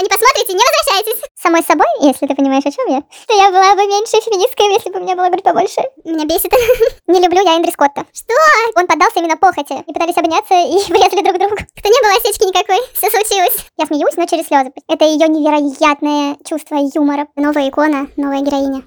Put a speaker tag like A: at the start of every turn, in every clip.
A: Пока не посмотрите, не возвращайтесь. Самой собой, если ты понимаешь, о чем я, то я была бы меньше феминисткой, если бы у меня было грудь побольше. Меня бесит. Не люблю я Эндри Скотта. Что? Он поддался именно похоти. И пытались обняться, и врезали друг другу. Кто не было осечки никакой. Все случилось. Я смеюсь, но через слезы. Это ее невероятное чувство юмора. Новая икона, новая героиня.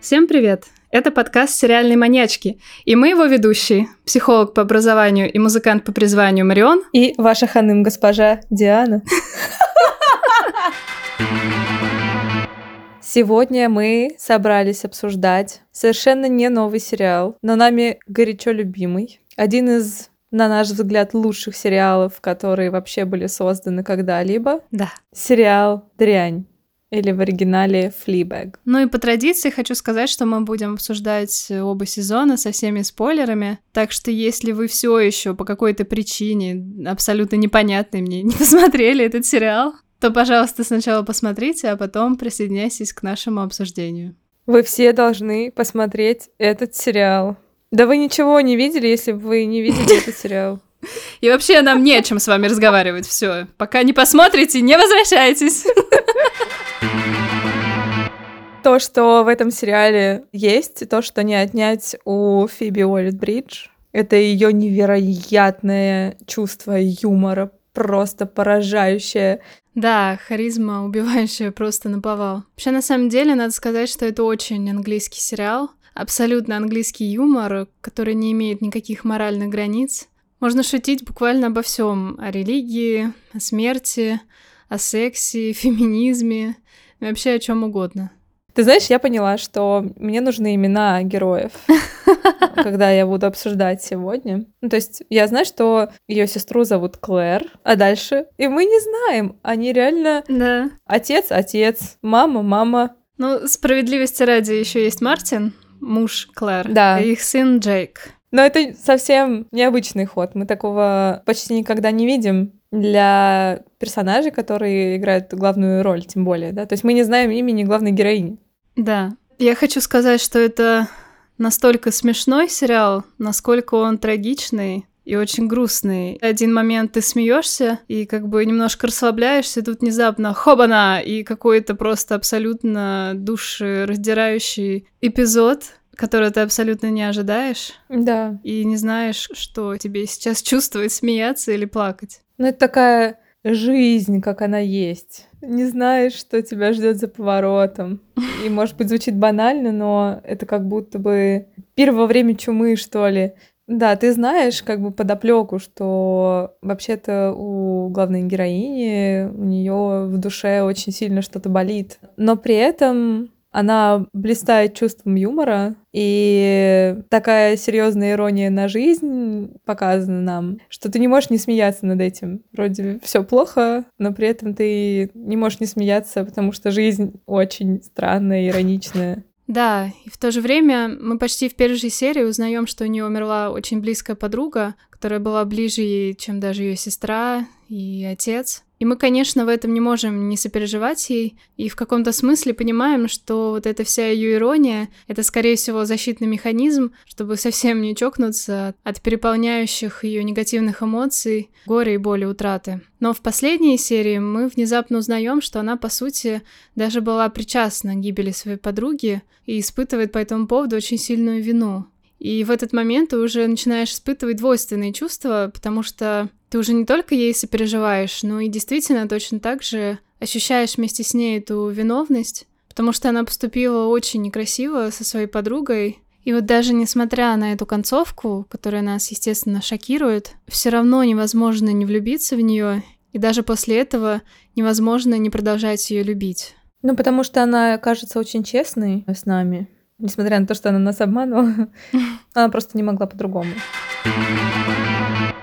B: Всем привет! Это подкаст «Сериальные маньячки», и мы его ведущие, психолог по образованию и музыкант по призванию Марион
C: и ваша ханым госпожа Диана. Сегодня мы собрались обсуждать совершенно не новый сериал, но нами горячо любимый. Один из на наш взгляд, лучших сериалов, которые вообще были созданы когда-либо.
B: Да.
C: Сериал «Дрянь». Или в оригинале Fleabag.
B: Ну и по традиции хочу сказать, что мы будем обсуждать оба сезона со всеми спойлерами. Так что если вы все еще по какой-то причине, абсолютно непонятной мне, не посмотрели этот сериал, то, пожалуйста, сначала посмотрите, а потом присоединяйтесь к нашему обсуждению.
C: Вы все должны посмотреть этот сериал. Да вы ничего не видели, если вы не видели этот сериал.
B: И вообще нам не о чем с вами разговаривать. Все, пока не посмотрите, не возвращайтесь.
C: То, что в этом сериале есть, то, что не отнять у Фиби Уоллет Бридж, это ее невероятное чувство юмора, просто поражающее.
B: Да, харизма, убивающая просто наповал. Вообще, на самом деле, надо сказать, что это очень английский сериал. Абсолютно английский юмор, который не имеет никаких моральных границ. Можно шутить буквально обо всем. О религии, о смерти, о сексе, феминизме, вообще о чем угодно.
C: Ты знаешь, я поняла, что мне нужны имена героев, когда я буду обсуждать сегодня. Ну, то есть я знаю, что ее сестру зовут Клэр, а дальше... И мы не знаем, они реально...
B: Да.
C: Отец, отец, мама, мама.
B: Ну, справедливости ради еще есть Мартин, муж Клэр,
C: да.
B: и их сын Джейк.
C: Но это совсем необычный ход. Мы такого почти никогда не видим для персонажей, которые играют главную роль, тем более, да. То есть мы не знаем имени главной героини.
B: Да. Я хочу сказать, что это настолько смешной сериал, насколько он трагичный и очень грустный. Один момент ты смеешься и как бы немножко расслабляешься, тут внезапно хобана и какой-то просто абсолютно душераздирающий эпизод, который ты абсолютно не ожидаешь.
C: Да.
B: И не знаешь, что тебе сейчас чувствовать, смеяться или плакать.
C: Ну, это такая жизнь, как она есть. Не знаешь, что тебя ждет за поворотом. И, может быть, звучит банально, но это как будто бы пир во время чумы, что ли. Да, ты знаешь как бы подоплеку, что вообще-то у главной героини у нее в душе очень сильно что-то болит. Но при этом она блистает чувством юмора, и такая серьезная ирония на жизнь показана нам, что ты не можешь не смеяться над этим. Вроде все плохо, но при этом ты не можешь не смеяться, потому что жизнь очень странная, ироничная.
B: Да, и в то же время мы почти в первой же серии узнаем, что у нее умерла очень близкая подруга, которая была ближе ей, чем даже ее сестра и отец. И мы, конечно, в этом не можем не сопереживать ей, и в каком-то смысле понимаем, что вот эта вся ее ирония — это, скорее всего, защитный механизм, чтобы совсем не чокнуться от переполняющих ее негативных эмоций, горя и боли утраты. Но в последней серии мы внезапно узнаем, что она, по сути, даже была причастна к гибели своей подруги и испытывает по этому поводу очень сильную вину. И в этот момент ты уже начинаешь испытывать двойственные чувства, потому что ты уже не только ей сопереживаешь, но и действительно точно так же ощущаешь вместе с ней эту виновность, потому что она поступила очень некрасиво со своей подругой. И вот даже несмотря на эту концовку, которая нас, естественно, шокирует, все равно невозможно не влюбиться в нее, и даже после этого невозможно не продолжать ее любить.
C: Ну, потому что она кажется очень честной с нами несмотря на то, что она нас обманывала, она просто не могла по-другому.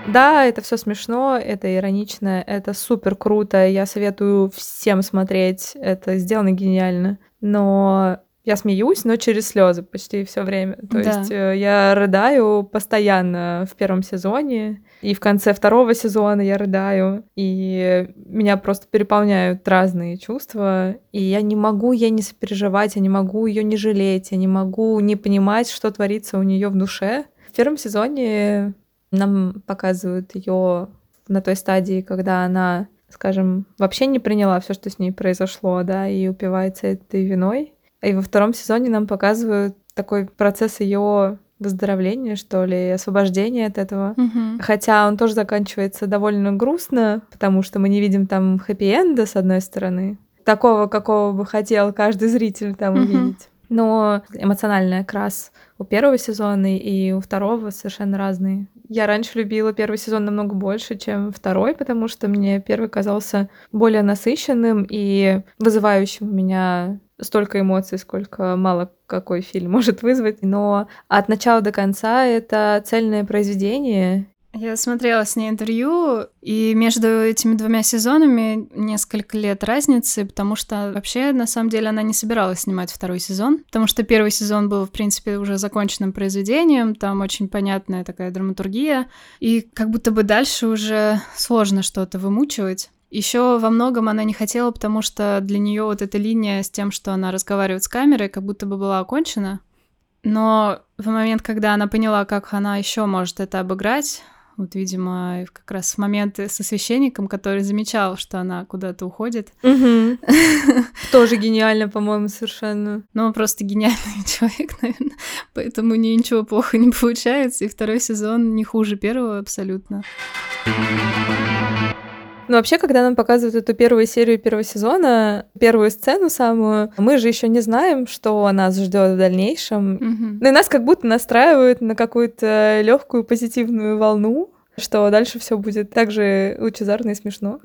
C: Да, это все смешно, это иронично, это супер круто. Я советую всем смотреть. Это сделано гениально. Но я смеюсь, но через слезы почти все время. То
B: Да.
C: есть э, я рыдаю постоянно в первом сезоне, и в конце второго сезона я рыдаю, и меня просто переполняют разные чувства, и я не могу ей не сопереживать, я не могу ее не жалеть, я не могу не понимать, что творится у нее в душе. В первом сезоне нам показывают ее на той стадии, когда она, скажем, вообще не приняла все, что с ней произошло, да, и упивается этой виной. И во втором сезоне нам показывают такой процесс ее выздоровления, что ли, освобождения от этого.
B: Мгм.
C: Хотя он тоже заканчивается довольно грустно, потому что мы не видим там хэппи-энда, с одной стороны, такого, какого бы хотел каждый зритель там
B: Мгм.
C: увидеть. Но эмоциональный окрас у первого сезона и у второго совершенно разные. Я раньше любила первый сезон намного больше, чем второй, потому что мне первый казался более насыщенным и вызывающим у меня столько эмоций, сколько мало какой фильм может вызвать. Но от начала до конца это цельное произведение.
B: Я смотрела с ней интервью, и между этими двумя сезонами несколько лет разницы, потому что вообще, на самом деле, она не собиралась снимать второй сезон, потому что первый сезон был, в принципе, уже законченным произведением, там очень понятная такая драматургия, и как будто бы дальше уже сложно что-то вымучивать. Еще во многом она не хотела, потому что для нее вот эта линия с тем, что она разговаривает с камерой, как будто бы была окончена. Но в момент, когда она поняла, как она еще может это обыграть, вот, видимо, как раз в моменты со священником, который замечал, что она куда-то уходит.
C: Тоже гениально, по-моему, совершенно.
B: Но он просто гениальный человек, наверное. Поэтому ничего плохо не получается. И второй сезон не хуже первого абсолютно.
C: Ну, вообще, когда нам показывают эту первую серию первого сезона, первую сцену самую, мы же еще не знаем, что нас ждет в дальнейшем.
B: Мгм.
C: Ну и нас как будто настраивают на какую-то легкую позитивную волну, что дальше все будет так же лучезарно и смешно.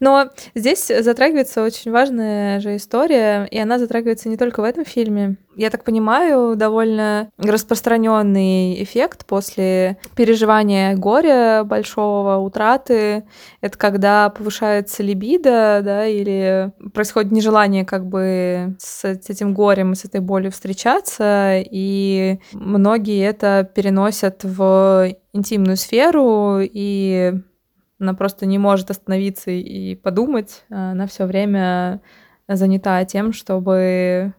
C: Но здесь затрагивается очень важная же история, и она затрагивается не только в этом фильме. Я так понимаю, довольно распространенный эффект после переживания горя большого, утраты. Это когда повышается либидо, да, или происходит нежелание как бы с этим горем и с этой болью встречаться, и многие это переносят в интимную сферу, и она просто не может остановиться и подумать. Она все время занята тем, чтобы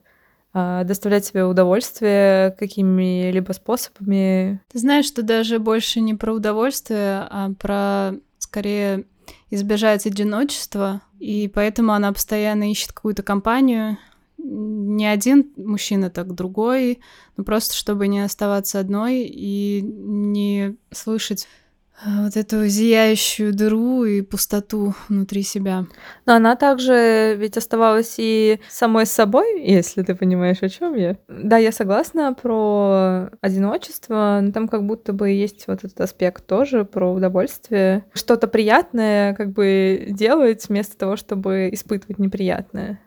C: а, доставлять себе удовольствие какими-либо способами.
B: Ты знаешь, что даже больше не про удовольствие, а про скорее избежать одиночества, и поэтому она постоянно ищет какую-то компанию. Не один мужчина, так другой, ну просто чтобы не оставаться одной и не слышать а, вот эту зияющую дыру и пустоту внутри себя.
C: Но она также ведь оставалась и самой собой, если ты понимаешь, о чем я. Да, я согласна про одиночество, но там как будто бы есть вот этот аспект тоже про удовольствие. Что-то приятное как бы делать вместо того, чтобы испытывать неприятное.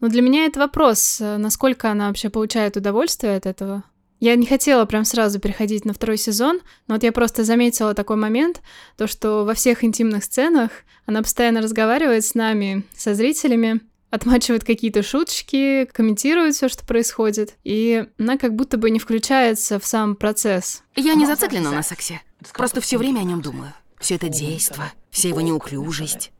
B: Но для меня это вопрос, э, насколько она вообще получает удовольствие от этого. Я не хотела прям сразу переходить на второй сезон, но вот я просто заметила такой момент, то что во всех интимных сценах она постоянно разговаривает с нами, со зрителями, отмачивает какие-то шуточки, комментирует все, что происходит, и она как будто бы не включается в сам процесс.
D: Я не зациклена на сексе. Просто все время о нем думаю. Все это действо, вся его неуклюжесть.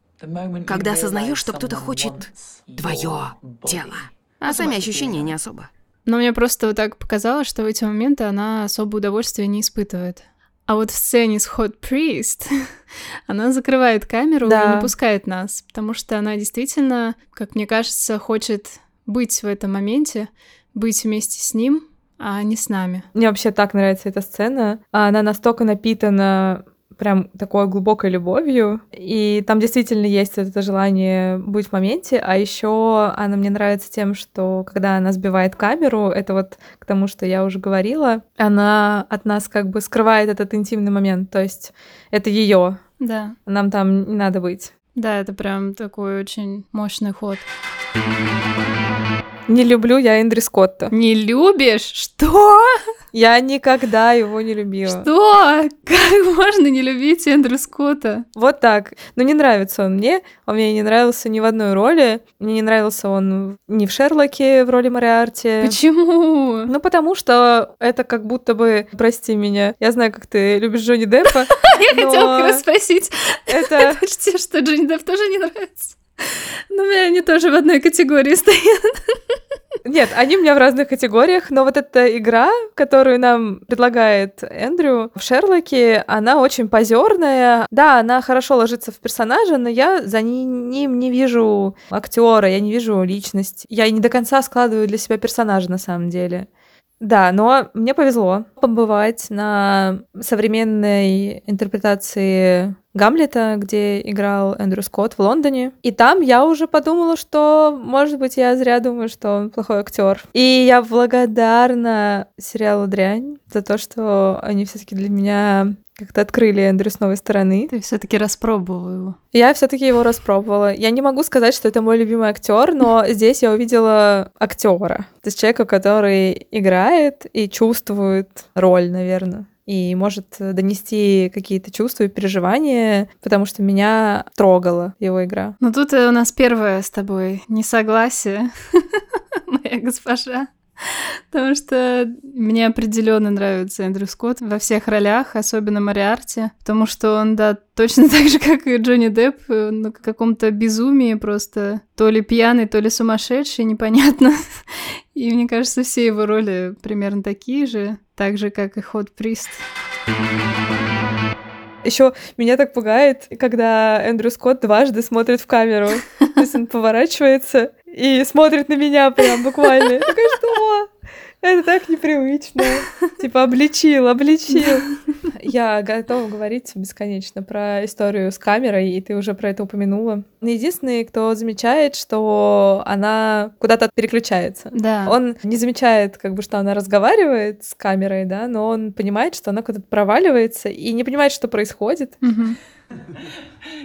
D: Когда осознаешь, что кто-то хочет твое тело, а сами ощущения не особо.
B: Но мне просто вот так показалось, что в эти моменты она особо удовольствия не испытывает. А вот в сцене с Hot Priest она закрывает камеру
C: Да.
B: и не пускает нас, потому что она действительно, как мне кажется, хочет быть в этом моменте, быть вместе с ним, а не с нами.
C: Мне вообще так нравится эта сцена. Она настолько напитана прям такой глубокой любовью, и там действительно есть это желание быть в моменте, а еще она мне нравится тем, что когда она сбивает камеру, это вот к тому, что я уже говорила, она от нас как бы скрывает этот интимный момент, то есть это ее,
B: Да,
C: нам там не надо быть.
B: да, это прям такой очень мощный ход.
C: Не люблю я Эндри Скотта.
B: Не любишь? Что?
C: Я никогда его не любила.
B: Что? Как можно не любить Эндрю Скотта?
C: Вот так. Но не нравится он мне. Он мне не нравился ни в одной роли. Мне не нравился он ни в Шерлоке в роли Мариарти.
B: Почему?
C: Ну, потому что это как будто бы, прости меня, я знаю, как ты любишь Джонни Деппа.
B: Я хотела как раз спросить.
C: Это...
B: Почти что Джонни Депп тоже не нравится. Но у меня они тоже в одной категории стоят.
C: Нет, они у меня в разных категориях, но вот эта игра, которую нам предлагает Эндрю в Шерлоке, она очень позерная. Да, она хорошо ложится в персонажа, но я за ним не вижу актера, я не вижу личность. Я не до конца складываю для себя персонажа на самом деле. Да, но мне повезло побывать на современной интерпретации Гамлета, где играл Эндрю Скотт в Лондоне. И там я уже подумала, что, может быть, я зря думаю, что он плохой актер. И я благодарна сериалу «Дрянь» за то, что они все таки для меня как-то открыли Эндрю с новой стороны.
B: Ты все-таки распробовала его.
C: Я все-таки его распробовала. Я не могу сказать, что это мой любимый актер, но здесь я увидела актера. То есть человека, который играет и чувствует роль, наверное и может донести какие-то чувства и переживания, потому что меня трогала его игра.
B: Ну тут у нас первое с тобой несогласие, моя госпожа. Потому что мне определенно нравится Эндрю Скотт во всех ролях, особенно Мариарти, потому что он, да, точно так же, как и Джонни Депп, э, на каком-то безумии просто то ли пьяный, то ли сумасшедший, непонятно. И мне кажется, все его роли примерно такие же, так же, как и Ход Прист.
C: Еще меня так пугает, когда Эндрю Скотт дважды смотрит в камеру. То есть он поворачивается и смотрит на меня прям буквально. Такая, что? Это так непривычно. Типа обличил, обличил. Я готова говорить бесконечно про историю с камерой, и ты уже про это упомянула. Единственный, кто замечает, что она куда-то переключается.
B: Да.
C: Он не замечает, как бы, что она разговаривает с камерой, да, но он понимает, что она куда-то проваливается и не понимает, что происходит.
B: Угу.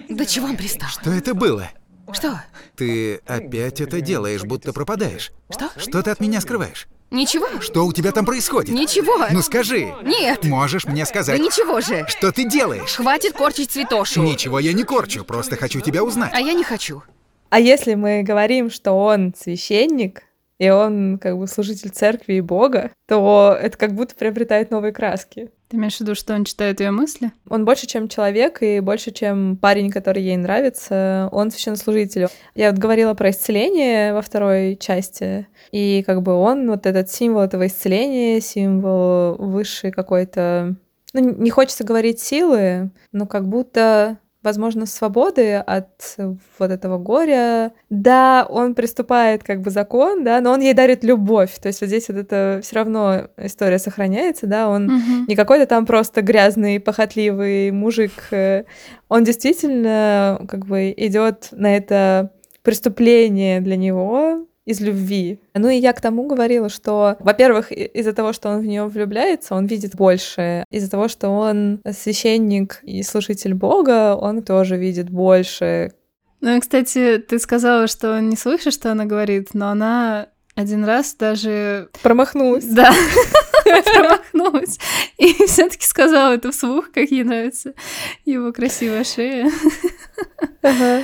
D: Да чего он пристал?
E: Что это было?
D: Что?
E: Ты опять это делаешь, будто пропадаешь.
D: Что?
E: Что ты от меня скрываешь?
D: Ничего.
E: Что у тебя там происходит?
D: Ничего.
E: Ну скажи.
D: Нет.
E: Можешь мне
D: Да
E: сказать?
D: ничего же.
E: Что ты делаешь?
D: Хватит корчить цветошу.
E: Ничего я не корчу, просто хочу тебя узнать.
D: А я не хочу.
C: А если мы говорим, что он священник, и он как бы служитель церкви и Бога, то это как будто приобретает новые краски.
B: Ты имеешь в виду, что он читает ее мысли?
C: Он больше, чем человек, и больше, чем парень, который ей нравится. Он священнослужитель. Я вот говорила про исцеление во второй части, и как бы он вот этот символ этого исцеления, символ высшей какой-то... Ну, не хочется говорить силы, но как будто возможно, свободы от вот этого горя. Да, он приступает как бы закон, да, но он ей дарит любовь. То есть вот здесь вот это все равно история сохраняется, да, он
B: Угу.
C: не какой-то там просто грязный, похотливый мужик. Он действительно как бы идет на это преступление для него из любви. Ну и я к тому говорила, что, во-первых, из-за того, что он в нее влюбляется, он видит больше. Из-за того, что он священник и служитель Бога, он тоже видит больше.
B: Ну, кстати, ты сказала, что не слышишь, что она говорит, но она один раз даже...
C: Промахнулась.
B: Да, промахнулась. И все таки сказала это вслух, как ей нравится его красивая шея.
C: Ага.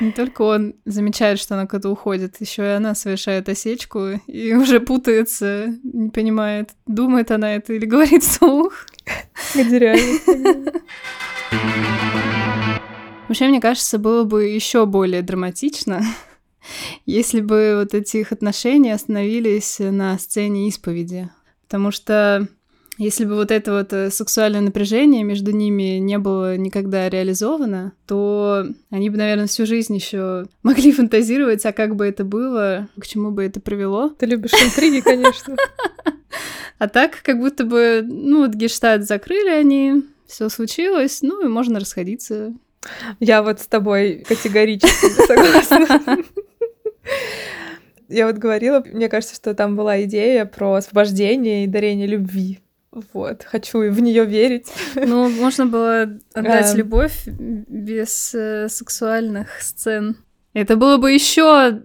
B: Не только он замечает, что она куда-то уходит, еще и она совершает осечку и уже путается, не понимает, думает она это или говорит вслух.
C: Реально.
B: Вообще, мне кажется, было бы еще более драматично, если бы вот эти их отношения остановились на сцене исповеди. Потому что если бы вот это вот э, сексуальное напряжение между ними не было никогда реализовано, то они бы, наверное, всю жизнь еще могли фантазировать, а как бы это было, к чему бы это привело.
C: Ты любишь интриги, конечно.
B: А так, как будто бы, ну, вот гештальт закрыли они, все случилось, ну и можно расходиться.
C: Я вот с тобой категорически согласна. Я вот говорила, мне кажется, что там была идея про освобождение и дарение любви. Вот, хочу в нее верить.
B: Ну, можно было отдать
C: Эм.
B: любовь без э, сексуальных сцен. Это было бы еще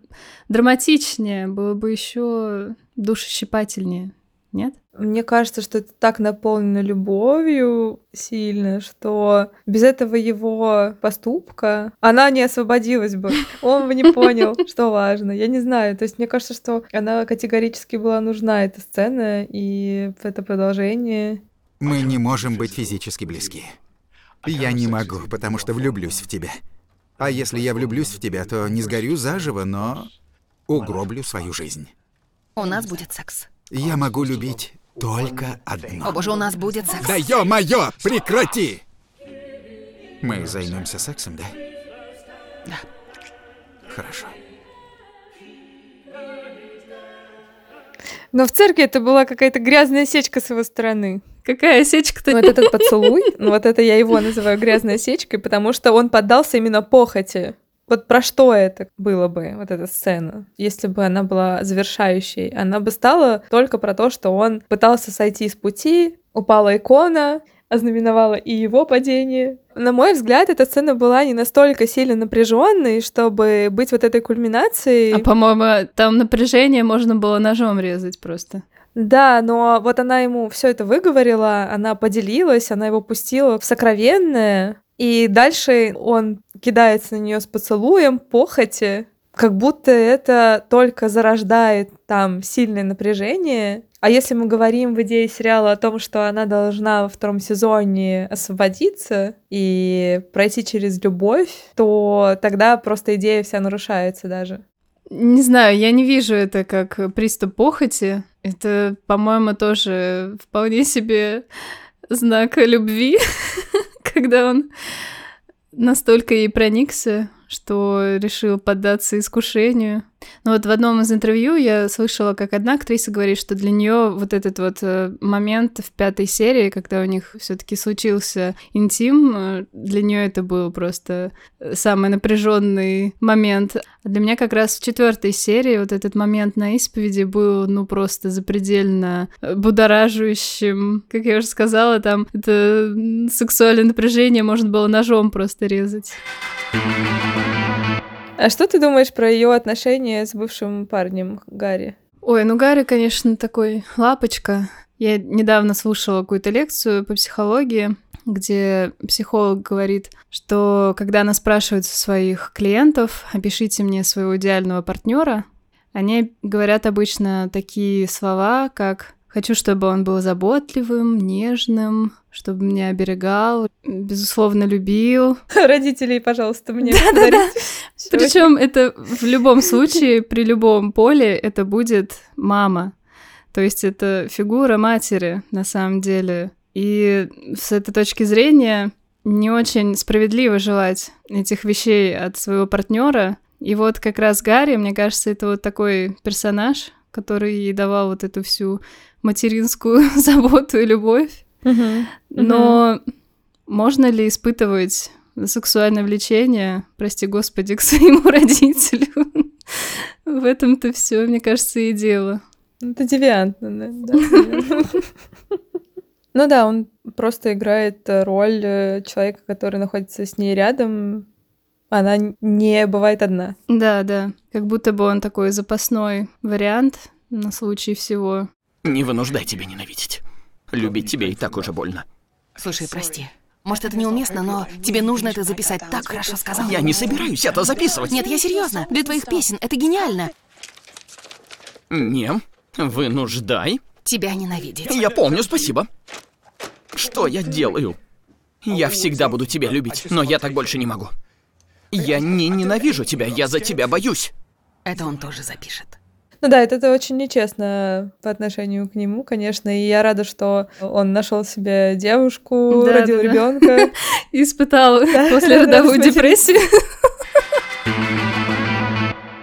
B: драматичнее, было бы еще душещипательнее, нет?
C: Мне кажется, что это так наполнено любовью сильно, что без этого его поступка она не освободилась бы. Он бы не понял, что важно. Я не знаю. То есть мне кажется, что она категорически была нужна, эта сцена, и это продолжение.
E: Мы не можем быть физически близки. Я не могу, потому что влюблюсь в тебя. А если я влюблюсь в тебя, то не сгорю заживо, но угроблю свою жизнь.
D: У нас будет секс.
E: Я могу любить только одно.
D: О боже, у нас будет секс.
E: Да ё-моё, прекрати! Мы займемся сексом, да?
D: Да.
E: Хорошо.
C: Но в церкви это была какая-то грязная сечка с его стороны.
B: Какая сечка-то?
C: Вот этот поцелуй, ну вот это я его называю грязной сечкой, потому что он поддался именно похоти. Вот про что это было бы, вот эта сцена, если бы она была завершающей? Она бы стала только про то, что он пытался сойти с пути, упала икона, ознаменовала и его падение. На мой взгляд, эта сцена была не настолько сильно напряженной, чтобы быть вот этой кульминацией.
B: А по-моему, там напряжение можно было ножом резать просто.
C: Да, но вот она ему все это выговорила, она поделилась, она его пустила в сокровенное, и дальше он кидается на нее с поцелуем, похоти, как будто это только зарождает там сильное напряжение. А если мы говорим в идее сериала о том, что она должна во втором сезоне освободиться и пройти через любовь, то тогда просто идея вся нарушается даже.
B: Не знаю, я не вижу это как приступ похоти. Это, по-моему, тоже вполне себе знак любви, когда он настолько ей проникся, что решил поддаться искушению. Но вот в одном из интервью я слышала, как одна актриса говорит, что для нее вот этот вот э, момент в пятой серии, когда у них все-таки случился интим, э, для нее это был просто э, самый напряженный момент. А для меня как раз в четвертой серии вот этот момент на исповеди был, ну, просто запредельно будораживающим. Как я уже сказала, там это сексуальное напряжение можно было ножом просто резать.
C: А что ты думаешь про ее отношения с бывшим парнем Гарри?
B: Ой, ну Гарри, конечно, такой лапочка. Я недавно слушала какую-то лекцию по психологии, где психолог говорит, что когда она спрашивает своих клиентов, опишите мне своего идеального партнера, они говорят обычно такие слова, как Хочу, чтобы он был заботливым, нежным, чтобы меня оберегал, безусловно, любил.
C: Родителей, пожалуйста, мне
B: да, да, Причем это в любом случае, при любом поле, это будет мама. То есть это фигура матери на самом деле. И с этой точки зрения не очень справедливо желать этих вещей от своего партнера. И вот как раз Гарри, мне кажется, это вот такой персонаж, который ей давал вот эту всю материнскую заботу и любовь. Uh-huh. Но uh-huh. можно ли испытывать сексуальное влечение, прости господи, к своему родителю? В этом-то все, мне кажется, и дело.
C: Это девиантно, да. Ну да, он просто играет роль э, человека, который находится с ней рядом. Она не бывает одна.
B: Да, да. Как будто бы он такой запасной вариант на случай всего.
F: Не вынуждай тебя ненавидеть. Любить тебя и так уже больно.
D: Слушай, прости. Может, это неуместно, но тебе нужно это записать. Так хорошо сказал.
F: Я не собираюсь это записывать.
D: Нет, я серьезно. Для твоих песен это гениально.
F: Не, вынуждай.
D: Тебя ненавидеть.
F: Я помню, спасибо. Что я делаю? Я всегда буду тебя любить, но я так больше не могу. Я не ненавижу тебя, я за тебя боюсь.
D: Это он тоже запишет.
C: Ну да, это, это очень нечестно по отношению к нему, конечно. И я рада, что он нашел себе девушку, да, родил да, ребенка. Да.
B: Испытал после родовую депрессию.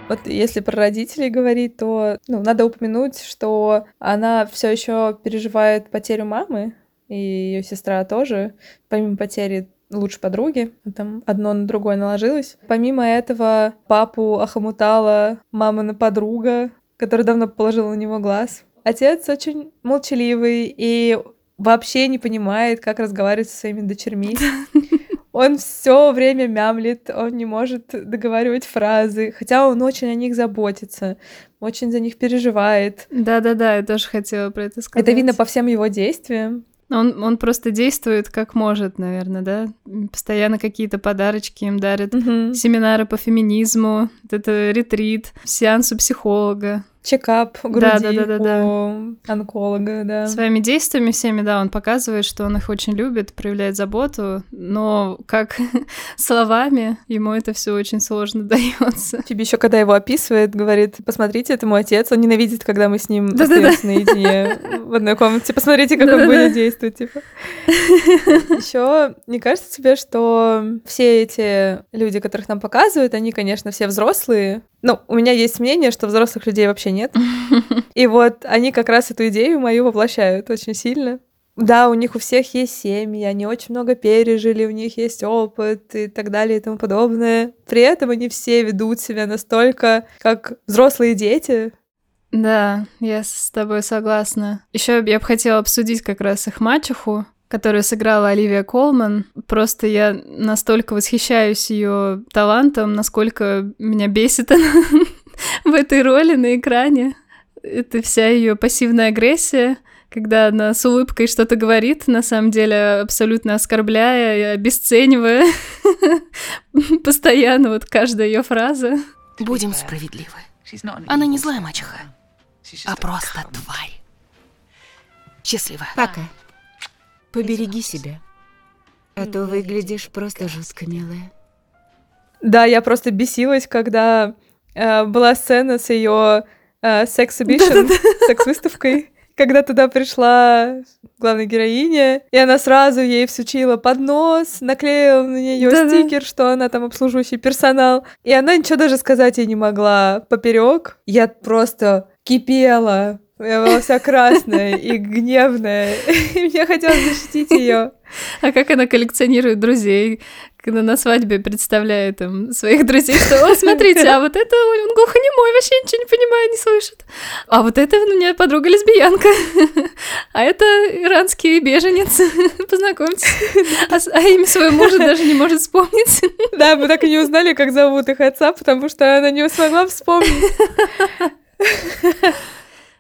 C: Вот если про родителей говорить, то ну, надо упомянуть, что она все еще переживает потерю мамы, и ее сестра тоже, помимо потери лучшей подруги, там одно на другое наложилось. Помимо этого, папу охомутала мамина подруга, который давно положил на него глаз. Отец очень молчаливый и вообще не понимает, как разговаривать со своими дочерьми. Он все время мямлит, он не может договаривать фразы, хотя он очень о них заботится, очень за них переживает.
B: Да-да-да, я тоже хотела про это сказать.
C: Это видно по всем его действиям.
B: Он, он просто действует как может, наверное, да? Постоянно какие-то подарочки им дарит.
C: Мгм.
B: Семинары по феминизму, вот это ретрит, сеанс у психолога.
C: Чекап груди
B: Да-да-да-да-да.
C: у онколога, да.
B: Своими действиями всеми, да, он показывает, что он их очень любит, проявляет заботу, но как словами ему это все очень сложно дается.
C: Тебе еще когда его описывает, говорит, посмотрите, это мой отец, он ненавидит, когда мы с ним
B: Да-да-да.
C: остаемся наедине в одной комнате. Посмотрите, как он
B: Да-да-да.
C: будет действовать, типа. Еще не кажется тебе, что все эти люди, которых нам показывают, они, конечно, все взрослые. Ну, у меня есть мнение, что взрослых людей вообще нет. И вот они как раз эту идею мою воплощают очень сильно. Да, у них у всех есть семьи, они очень много пережили, у них есть опыт и так далее и тому подобное. При этом они все ведут себя настолько, как взрослые дети.
B: Да, я с тобой согласна. Еще я бы хотела обсудить как раз их мачеху, которую сыграла Оливия Колман. Просто я настолько восхищаюсь ее талантом, насколько меня бесит она в этой роли на экране. Это вся ее пассивная агрессия, когда она с улыбкой что-то говорит, на самом деле абсолютно оскорбляя и обесценивая постоянно вот каждая ее фраза.
D: Будем справедливы. Она не злая мачеха, а просто тварь. Счастливо.
G: Пока. Побереги себя. А то выглядишь просто жутко милая.
C: Да, я просто бесилась, когда была сцена с ее секс-эбишн, секс-выставкой, когда туда пришла главная героиня, и она сразу ей всучила поднос, наклеила на нее стикер, что она там обслуживающий персонал, и она ничего даже сказать ей не могла поперек. Я просто кипела. Я была вся красная и гневная. И мне хотелось защитить ее.
B: А как она коллекционирует друзей, когда на свадьбе представляет им своих друзей, что, о, смотрите, а вот это он глухонемой, вообще ничего не понимает, не слышит. А вот это у меня подруга лесбиянка. А это иранский беженец. Познакомьтесь. А, а имя своего мужа даже не может вспомнить.
C: Да, мы так и не узнали, как зовут их отца, потому что она не смогла вспомнить.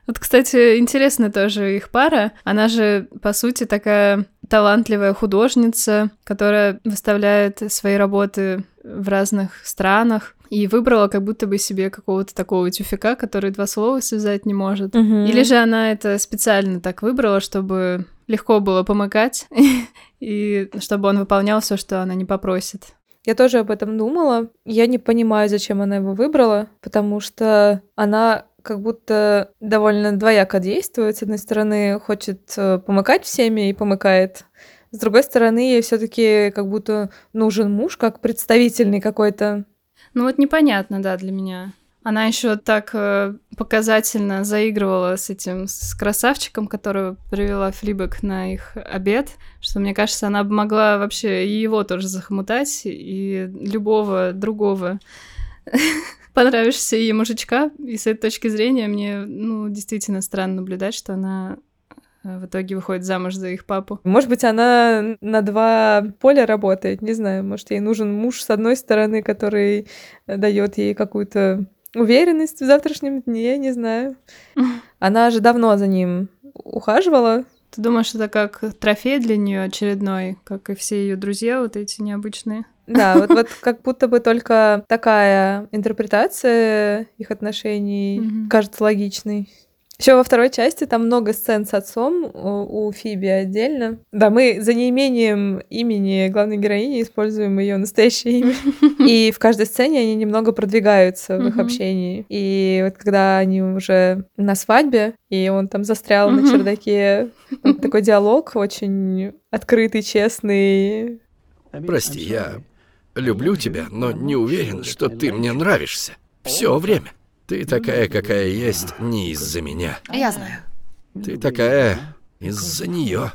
B: Вот, кстати, интересно тоже их пара. Она же, по сути, такая талантливая художница, которая выставляет свои работы в разных странах и выбрала как будто бы себе какого-то такого тюфика, который два слова связать не может. Или же она это специально так выбрала, чтобы легко было помыкать, и чтобы он выполнял все, что она не попросит.
C: Я тоже об этом думала. Я не понимаю, зачем она его выбрала, потому что она как будто довольно двояко действует. С одной стороны, хочет э, помыкать всеми и помыкает. С другой стороны, ей все таки как будто нужен муж, как представительный какой-то.
B: Ну вот непонятно, да, для меня. Она еще так э, показательно заигрывала с этим, с красавчиком, которого привела Флибек на их обед, что, мне кажется, она бы могла вообще и его тоже захомутать, и любого другого понравишься ей мужичка. И с этой точки зрения мне, ну, действительно странно наблюдать, что она э, в итоге выходит замуж за их папу.
C: Может быть, она на два поля работает, не знаю. Может, ей нужен муж с одной стороны, который дает ей какую-то уверенность в завтрашнем дне, не знаю. Она же давно за ним ухаживала.
B: Ты думаешь, это как трофей для нее очередной, как и все ее друзья вот эти необычные?
C: Да, вот, вот как будто бы только такая интерпретация их отношений
B: Мгм.
C: кажется логичной. Еще во второй части там много сцен с отцом у, у Фиби отдельно. Да, мы за неимением имени главной героини используем ее настоящее имя. И в каждой сцене они немного продвигаются в их общении. И вот когда они уже на свадьбе, и он там застрял на чердаке, такой диалог очень открытый, честный,
H: Прости, я люблю тебя, но не уверен, что ты мне нравишься. Все время. Ты такая, какая есть, не из-за меня.
D: Я знаю.
H: Ты такая из-за нее.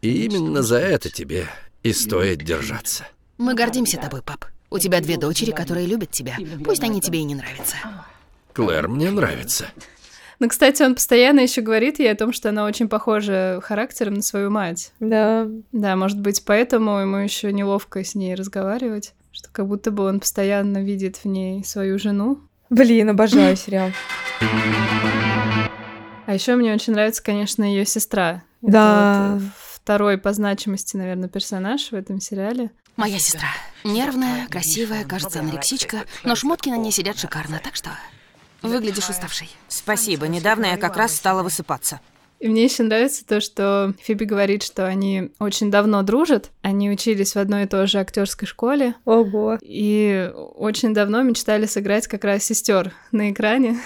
H: И именно за это тебе и стоит держаться.
D: Мы гордимся тобой, пап. У тебя две дочери, которые любят тебя. Пусть они тебе и не нравятся.
H: Клэр мне нравится.
B: Ну, кстати, он постоянно еще говорит ей о том, что она очень похожа характером на свою мать.
C: Да.
B: Да, может быть, поэтому ему еще неловко с ней разговаривать, что как будто бы он постоянно видит в ней свою жену.
C: Блин, обожаю сериал.
B: А еще мне очень нравится, конечно, ее сестра. Это
C: Да.
B: вот, э, второй по значимости, наверное, персонаж в этом сериале.
D: Моя сестра. Нервная, красивая, кажется, анорексичка, но шмотки на ней сидят шикарно, так что выглядишь уставшей.
G: Спасибо, недавно я как раз стала высыпаться.
B: И мне еще нравится то, что Фиби говорит, что они очень давно дружат. Они учились в одной и той же актерской школе.
C: Ого.
B: И очень давно мечтали сыграть как раз сестер на экране,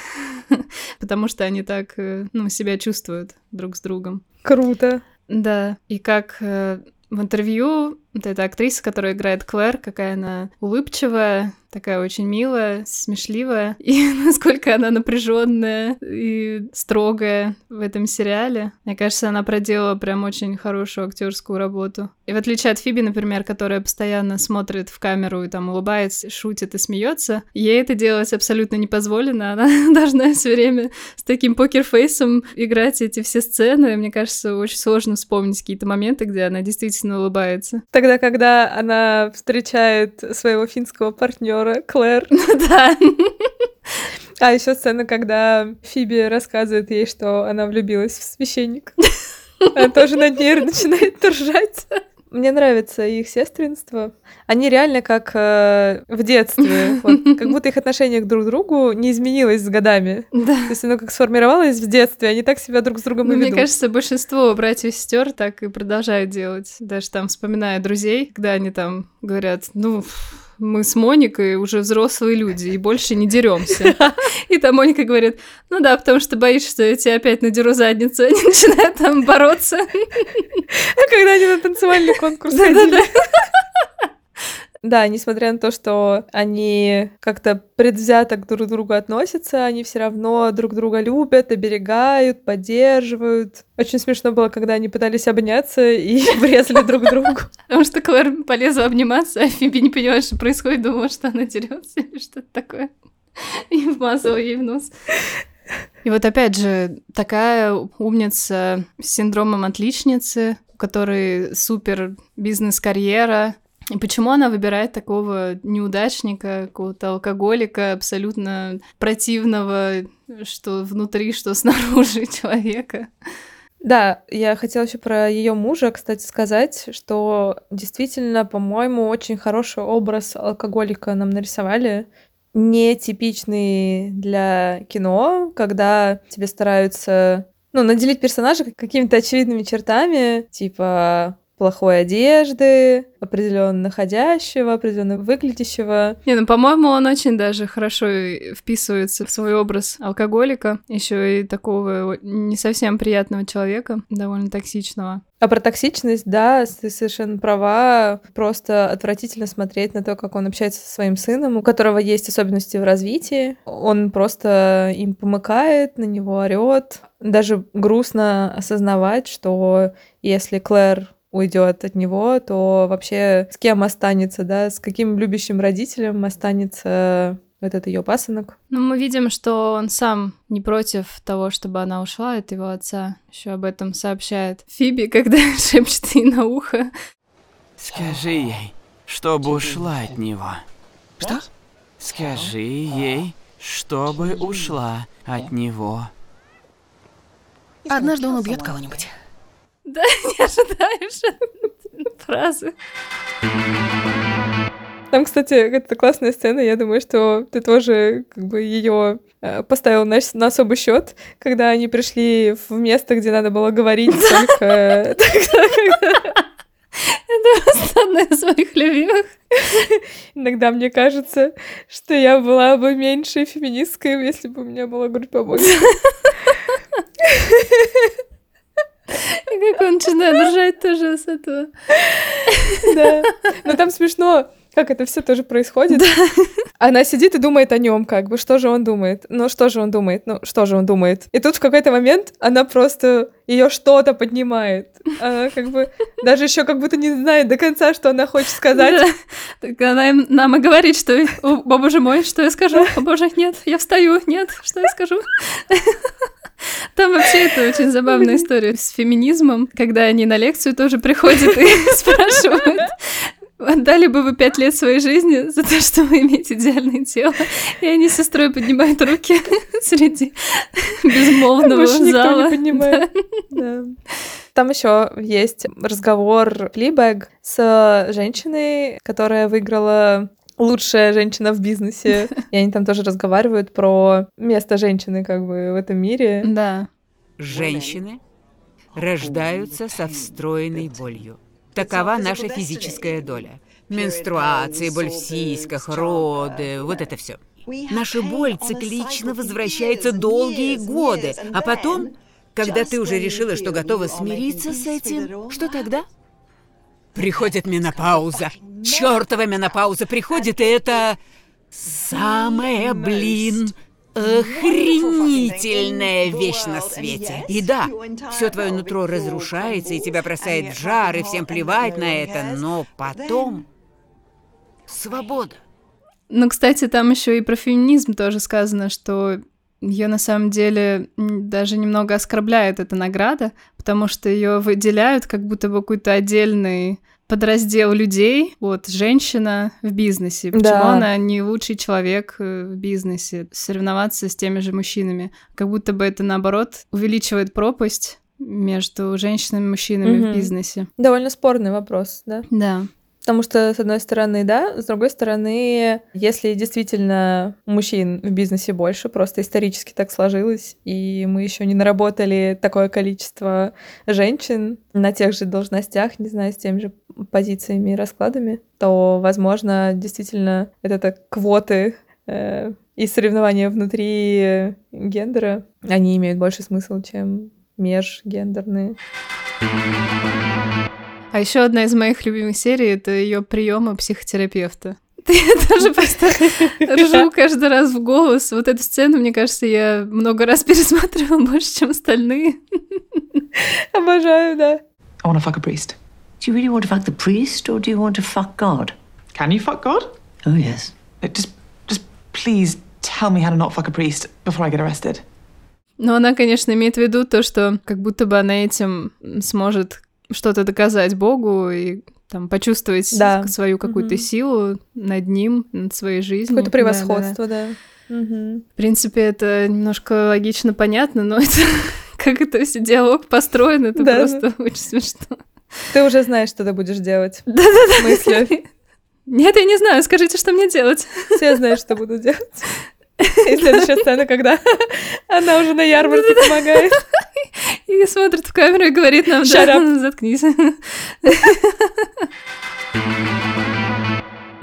B: потому что они так э, ну, себя чувствуют друг с другом.
C: Круто.
B: Да, и как э, в интервью вот эта актриса, которая играет Клэр, какая она улыбчивая, такая очень милая, смешливая, и насколько она напряженная и строгая в этом сериале. Мне кажется, она проделала прям очень хорошую актерскую работу. И в отличие от Фиби, например, которая постоянно смотрит в камеру и там улыбается, шутит и смеется, ей это делать абсолютно не позволено. Она должна все время с таким покерфейсом играть эти все сцены. Мне кажется, очень сложно вспомнить какие-то моменты, где она действительно улыбается.
C: Тогда, когда она встречает своего финского партнера Клэр.
B: Да.
C: А еще сцена, когда Фиби рассказывает ей, что она влюбилась в священника. Она тоже над ней начинает ржать. Мне нравится их сестринство. Они реально как э, в детстве. Вот, как будто их отношение к друг другу не изменилось с годами.
B: Да.
C: То есть оно как сформировалось в детстве, они так себя друг с другом
B: Ну,
C: и
B: мне
C: ведут.
B: кажется, большинство братьев и сестер так и продолжают делать. Даже там, вспоминая друзей, когда они там говорят, ну, мы с Моникой уже взрослые люди и больше не деремся. И там Моника говорит, ну да, потому что боишься, что я тебе опять надеру задницу. Они начинают там бороться.
C: А когда они на танцевальный конкурс ходили. Да, несмотря на то, что они как-то предвзято к друг другу относятся, они все равно друг друга любят, оберегают, поддерживают. Очень смешно было, когда они пытались обняться и врезали друг другу.
B: Потому что Клэр полезла обниматься, а Фиби не поняла, что происходит, думала, что она дерется или что-то такое. И вмазала ей в нос. И вот опять же, такая умница с синдромом отличницы, у которой супер бизнес-карьера. И почему она выбирает такого неудачника, какого-то алкоголика, абсолютно противного, что внутри, что снаружи человека?
C: Да, я хотела еще про ее мужа, кстати, сказать, что действительно, по-моему, очень хороший образ алкоголика нам нарисовали. Нетипичный для кино, когда тебе стараются ну, наделить персонажа какими-то очевидными чертами, типа плохой одежды, определенно находящего, определенно выглядящего.
B: Не, ну, по-моему, он очень даже хорошо вписывается в свой образ алкоголика, еще и такого не совсем приятного человека, довольно токсичного.
C: А про токсичность, да, ты совершенно права. Просто отвратительно смотреть на то, как он общается со своим сыном, у которого есть особенности в развитии. Он просто им помыкает, на него орет. Даже грустно осознавать, что если Клэр уйдет от него, то вообще с кем останется, да, с каким любящим родителем останется этот ее пасынок.
B: Ну, мы видим, что он сам не против того, чтобы она ушла от его отца. Еще об этом сообщает Фиби, когда шепчет ей на ухо.
F: Скажи ей, чтобы ушла от него.
D: Что?
F: Скажи ей, чтобы ушла от него.
D: Однажды он убьет кого-нибудь.
B: Да, не ожидаешь фразы.
C: Там, кстати, это классная сцена. Я думаю, что ты тоже как бы ее поставил на, на особый счет, когда они пришли в место, где надо было говорить только.
B: Это просто одна из моих любимых.
C: Иногда мне кажется, что я была бы меньше феминисткой, если бы у меня была грудь побольше.
B: Как он начинает ржать тоже с этого.
C: Да. Но там смешно, как это все тоже происходит. Она сидит и думает о нем, как бы, что же он думает. Ну, что же он думает? Ну, что же он думает? И тут в какой-то момент она просто ее что-то поднимает. Она как бы даже еще как будто не знает до конца, что она хочет сказать.
B: Да. Так она им, нам и говорит, что «О, о, боже мой, что я скажу? О боже, нет, я встаю, нет, что я скажу? Там вообще это очень забавная история с феминизмом, когда они на лекцию тоже приходят и спрашивают, Отдали бы вы пять лет своей жизни за то, что вы имеете идеальное тело. И они с сестрой поднимают руки среди безмолвного
C: Больше никто
B: зала.
C: не поднимает. Да. Там еще есть разговор Флибэг с женщиной, которая выиграла лучшая женщина в бизнесе. И они там тоже разговаривают про место женщины как бы в этом мире.
B: Да.
G: Женщины рождаются со встроенной болью. Такова наша физическая доля. Менструации, боль в сиськах, роды, вот это все. Наша боль циклично возвращается долгие годы, а потом, когда ты уже решила, что готова смириться с этим, что тогда? Приходит менопауза. Чёртова менопауза приходит, и это самая, блин, охренительная вещь на свете. И да, все твое нутро разрушается, и тебя бросает в жар, и всем плевать на это, но потом... Свобода.
B: Ну, кстати, там еще и про феминизм тоже сказано, что ее на самом деле даже немного оскорбляет эта награда, потому что ее выделяют как будто бы какой-то отдельный подраздел людей, вот, женщина в бизнесе. Почему
C: Да.
B: она не лучший человек э, в бизнесе? Соревноваться с теми же мужчинами. Как будто бы это, наоборот, увеличивает пропасть между женщинами и мужчинами
C: Мгм.
B: в бизнесе.
C: Довольно спорный вопрос, да?
B: Да.
C: Потому что, с одной стороны, да, с другой стороны, если действительно мужчин в бизнесе больше, просто исторически так сложилось, и мы еще не наработали такое количество женщин на тех же должностях, не знаю, с теми же позициями и раскладами, то, возможно, действительно, это так квоты э, и соревнования внутри гендера, они имеют больше смысл, чем межгендерные.
B: А еще одна из моих любимых серий это ее приемы психотерапевта. Я тоже просто ржу каждый раз в голос. Вот эту сцену, мне кажется, я много раз пересматривала больше, чем остальные.
C: Обожаю, да.
I: I want to fuck a priest.
J: Do you really want to fuck the priest or do you want to fuck God?
I: Can you fuck God?
J: Oh, yes.
I: Uh, Just, just please tell me how to not fuck a priest before I get arrested.
B: Но она, конечно, имеет в виду то, что как будто бы она этим сможет что-то доказать Богу и там почувствовать
C: Да.
B: свою какую-то
C: Мгм.
B: силу над ним, над своей жизнью.
C: Какое-то превосходство, да. Мгм.
B: В принципе, это немножко логично понятно, но это как это все диалог построен, это
C: Да,
B: просто очень смешно.
C: Ты уже знаешь, что ты будешь делать.
B: Да-да-да.
C: Мысли.
B: Нет, я не знаю, скажите, что мне делать.
C: Все знают, что буду делать. И следующая сцена, когда она уже на ярмарке помогает.
B: И смотрит в камеру и говорит нам, да, заткнись.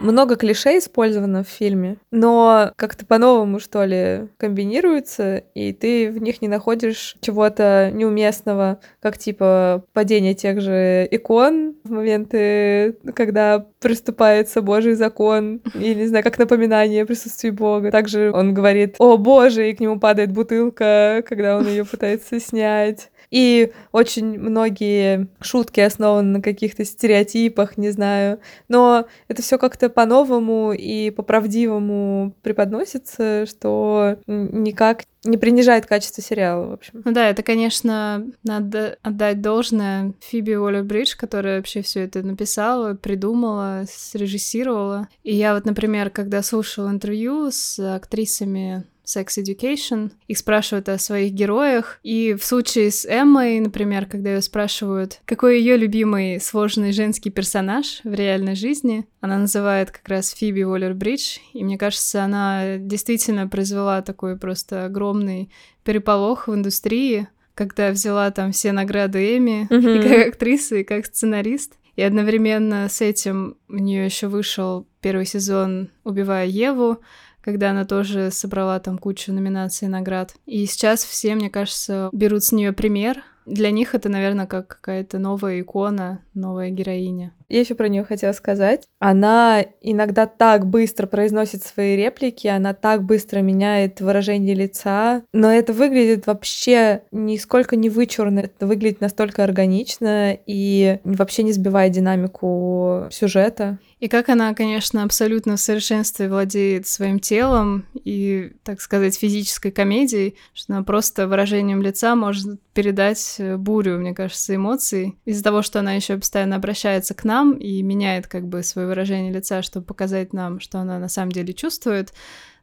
C: Много клише использовано в фильме, но как-то по-новому, что ли, комбинируются, и ты в них не находишь чего-то неуместного, как типа падение тех же икон в моменты, когда приступается Божий закон, или, не знаю, как напоминание о присутствии Бога. Также он говорит «О, Боже!» и к нему падает бутылка, когда он ее пытается снять. И очень многие шутки основаны на каких-то стереотипах, не знаю. Но это все как-то по-новому и по-правдивому преподносится, что никак не принижает качество сериала, в общем.
B: Ну да, это, конечно, надо отдать должное Фиби Уоллер-Бридж, которая вообще все это написала, придумала, срежиссировала. И я вот, например, когда слушала интервью с актрисами Sex Education, их спрашивают о своих героях, и в случае с Эммой, например, когда ее спрашивают, какой ее любимый сложный женский персонаж в реальной жизни, она называет как раз Фиби Уоллер-Бридж, и мне кажется, она действительно произвела такой просто огромный переполох в индустрии, когда взяла там все награды Эми и
C: Мгм.
B: как актриса, и как сценарист. И одновременно с этим у нее еще вышел первый сезон «Убивая Еву», когда она тоже собрала там кучу номинаций и наград. И сейчас все, мне кажется, берут с нее пример, для них это, наверное, как какая-то новая икона, новая героиня.
C: Я еще про нее хотела сказать. Она иногда так быстро произносит свои реплики, она так быстро меняет выражение лица, но это выглядит вообще нисколько не вычурно, это выглядит настолько органично и вообще не сбивает динамику сюжета.
B: И как она, конечно, абсолютно в совершенстве владеет своим телом и, так сказать, физической комедией, что она просто выражением лица может передать э, бурю, мне кажется, эмоций. Из-за того, что она еще постоянно обращается к нам и меняет как бы свое выражение лица, чтобы показать нам, что она на самом деле чувствует,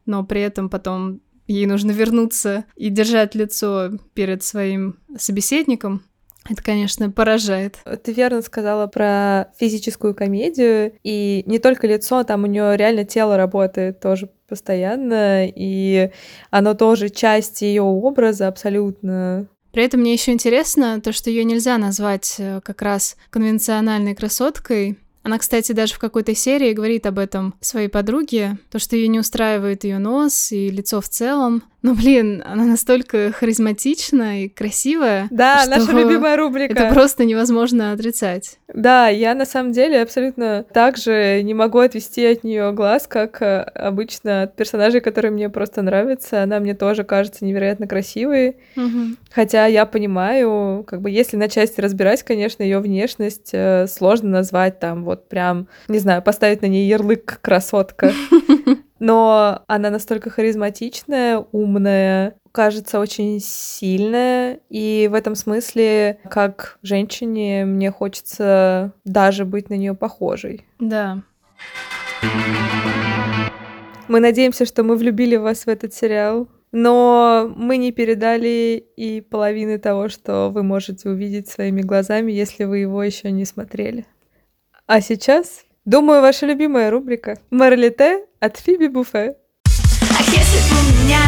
B: но при этом потом ей нужно вернуться и держать лицо перед своим собеседником, это, конечно, поражает.
C: Ты верно сказала про физическую комедию, и не только лицо, там у нее реально тело работает тоже постоянно, и оно тоже часть ее образа абсолютно.
B: При этом мне еще интересно то, что ее нельзя назвать э, как раз конвенциональной красоткой, она, кстати, даже в какой-то серии говорит об этом своей подруге, то, что ее не устраивает ее нос и лицо в целом. Но, блин, она настолько харизматична и красивая.
C: Да, наша любимая рубрика.
B: Это просто невозможно отрицать.
C: Да, я на самом деле абсолютно так же не могу отвести от нее глаз, как э, обычно от персонажей, которые мне просто нравятся. Она мне тоже кажется невероятно красивой.
B: Угу.
C: Хотя я понимаю, как бы если на части разбирать, конечно, ее внешность э, сложно назвать там вот прям, не знаю, поставить на ней ярлык красотка. но она настолько харизматичная, умная, кажется очень сильная, и в этом смысле, как женщине, мне хочется даже быть на нее похожей.
B: Да.
C: Мы надеемся, что мы влюбили вас в этот сериал, но мы не передали и половины того, что вы можете увидеть своими глазами, если вы его еще не смотрели. А сейчас Думаю, ваша любимая рубрика «Марлите» от Фиби Буфе.
K: Ах, если бы у меня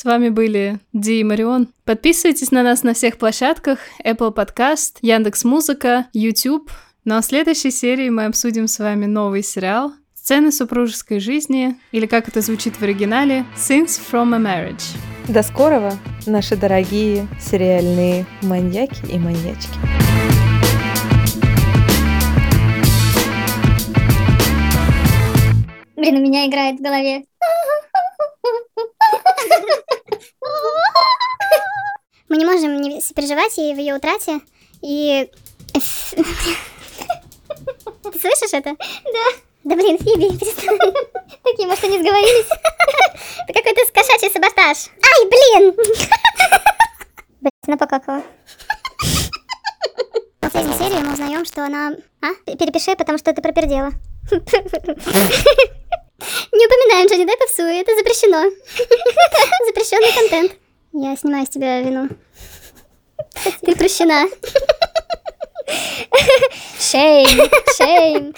K: С
B: вами были Ди и Марион. Подписывайтесь на нас на всех площадках Apple Podcast, Яндекс Музыка, YouTube. Ну а в следующей серии мы обсудим с вами новый сериал «Сцены супружеской жизни» или как это звучит в оригинале «Scenes from a Marriage».
C: До скорого, наши дорогие сериальные маньяки и маньячки.
A: Блин, у меня играет в голове. Мы не можем не сопереживать ей в ее утрате. И... Ты слышишь это? Да. Да блин, Фиби, перестань. Такие, может, они сговорились? Это какой-то кошачий саботаж. Ай, блин! Блин, она покакала. В последней серии мы узнаем, что она... А? Перепиши, потому что ты пропердела. Не упоминаем Джонни Деппа в это запрещено. Запрещенный контент. Я снимаю с тебя вину. Ты прощена. Шейм, шейм.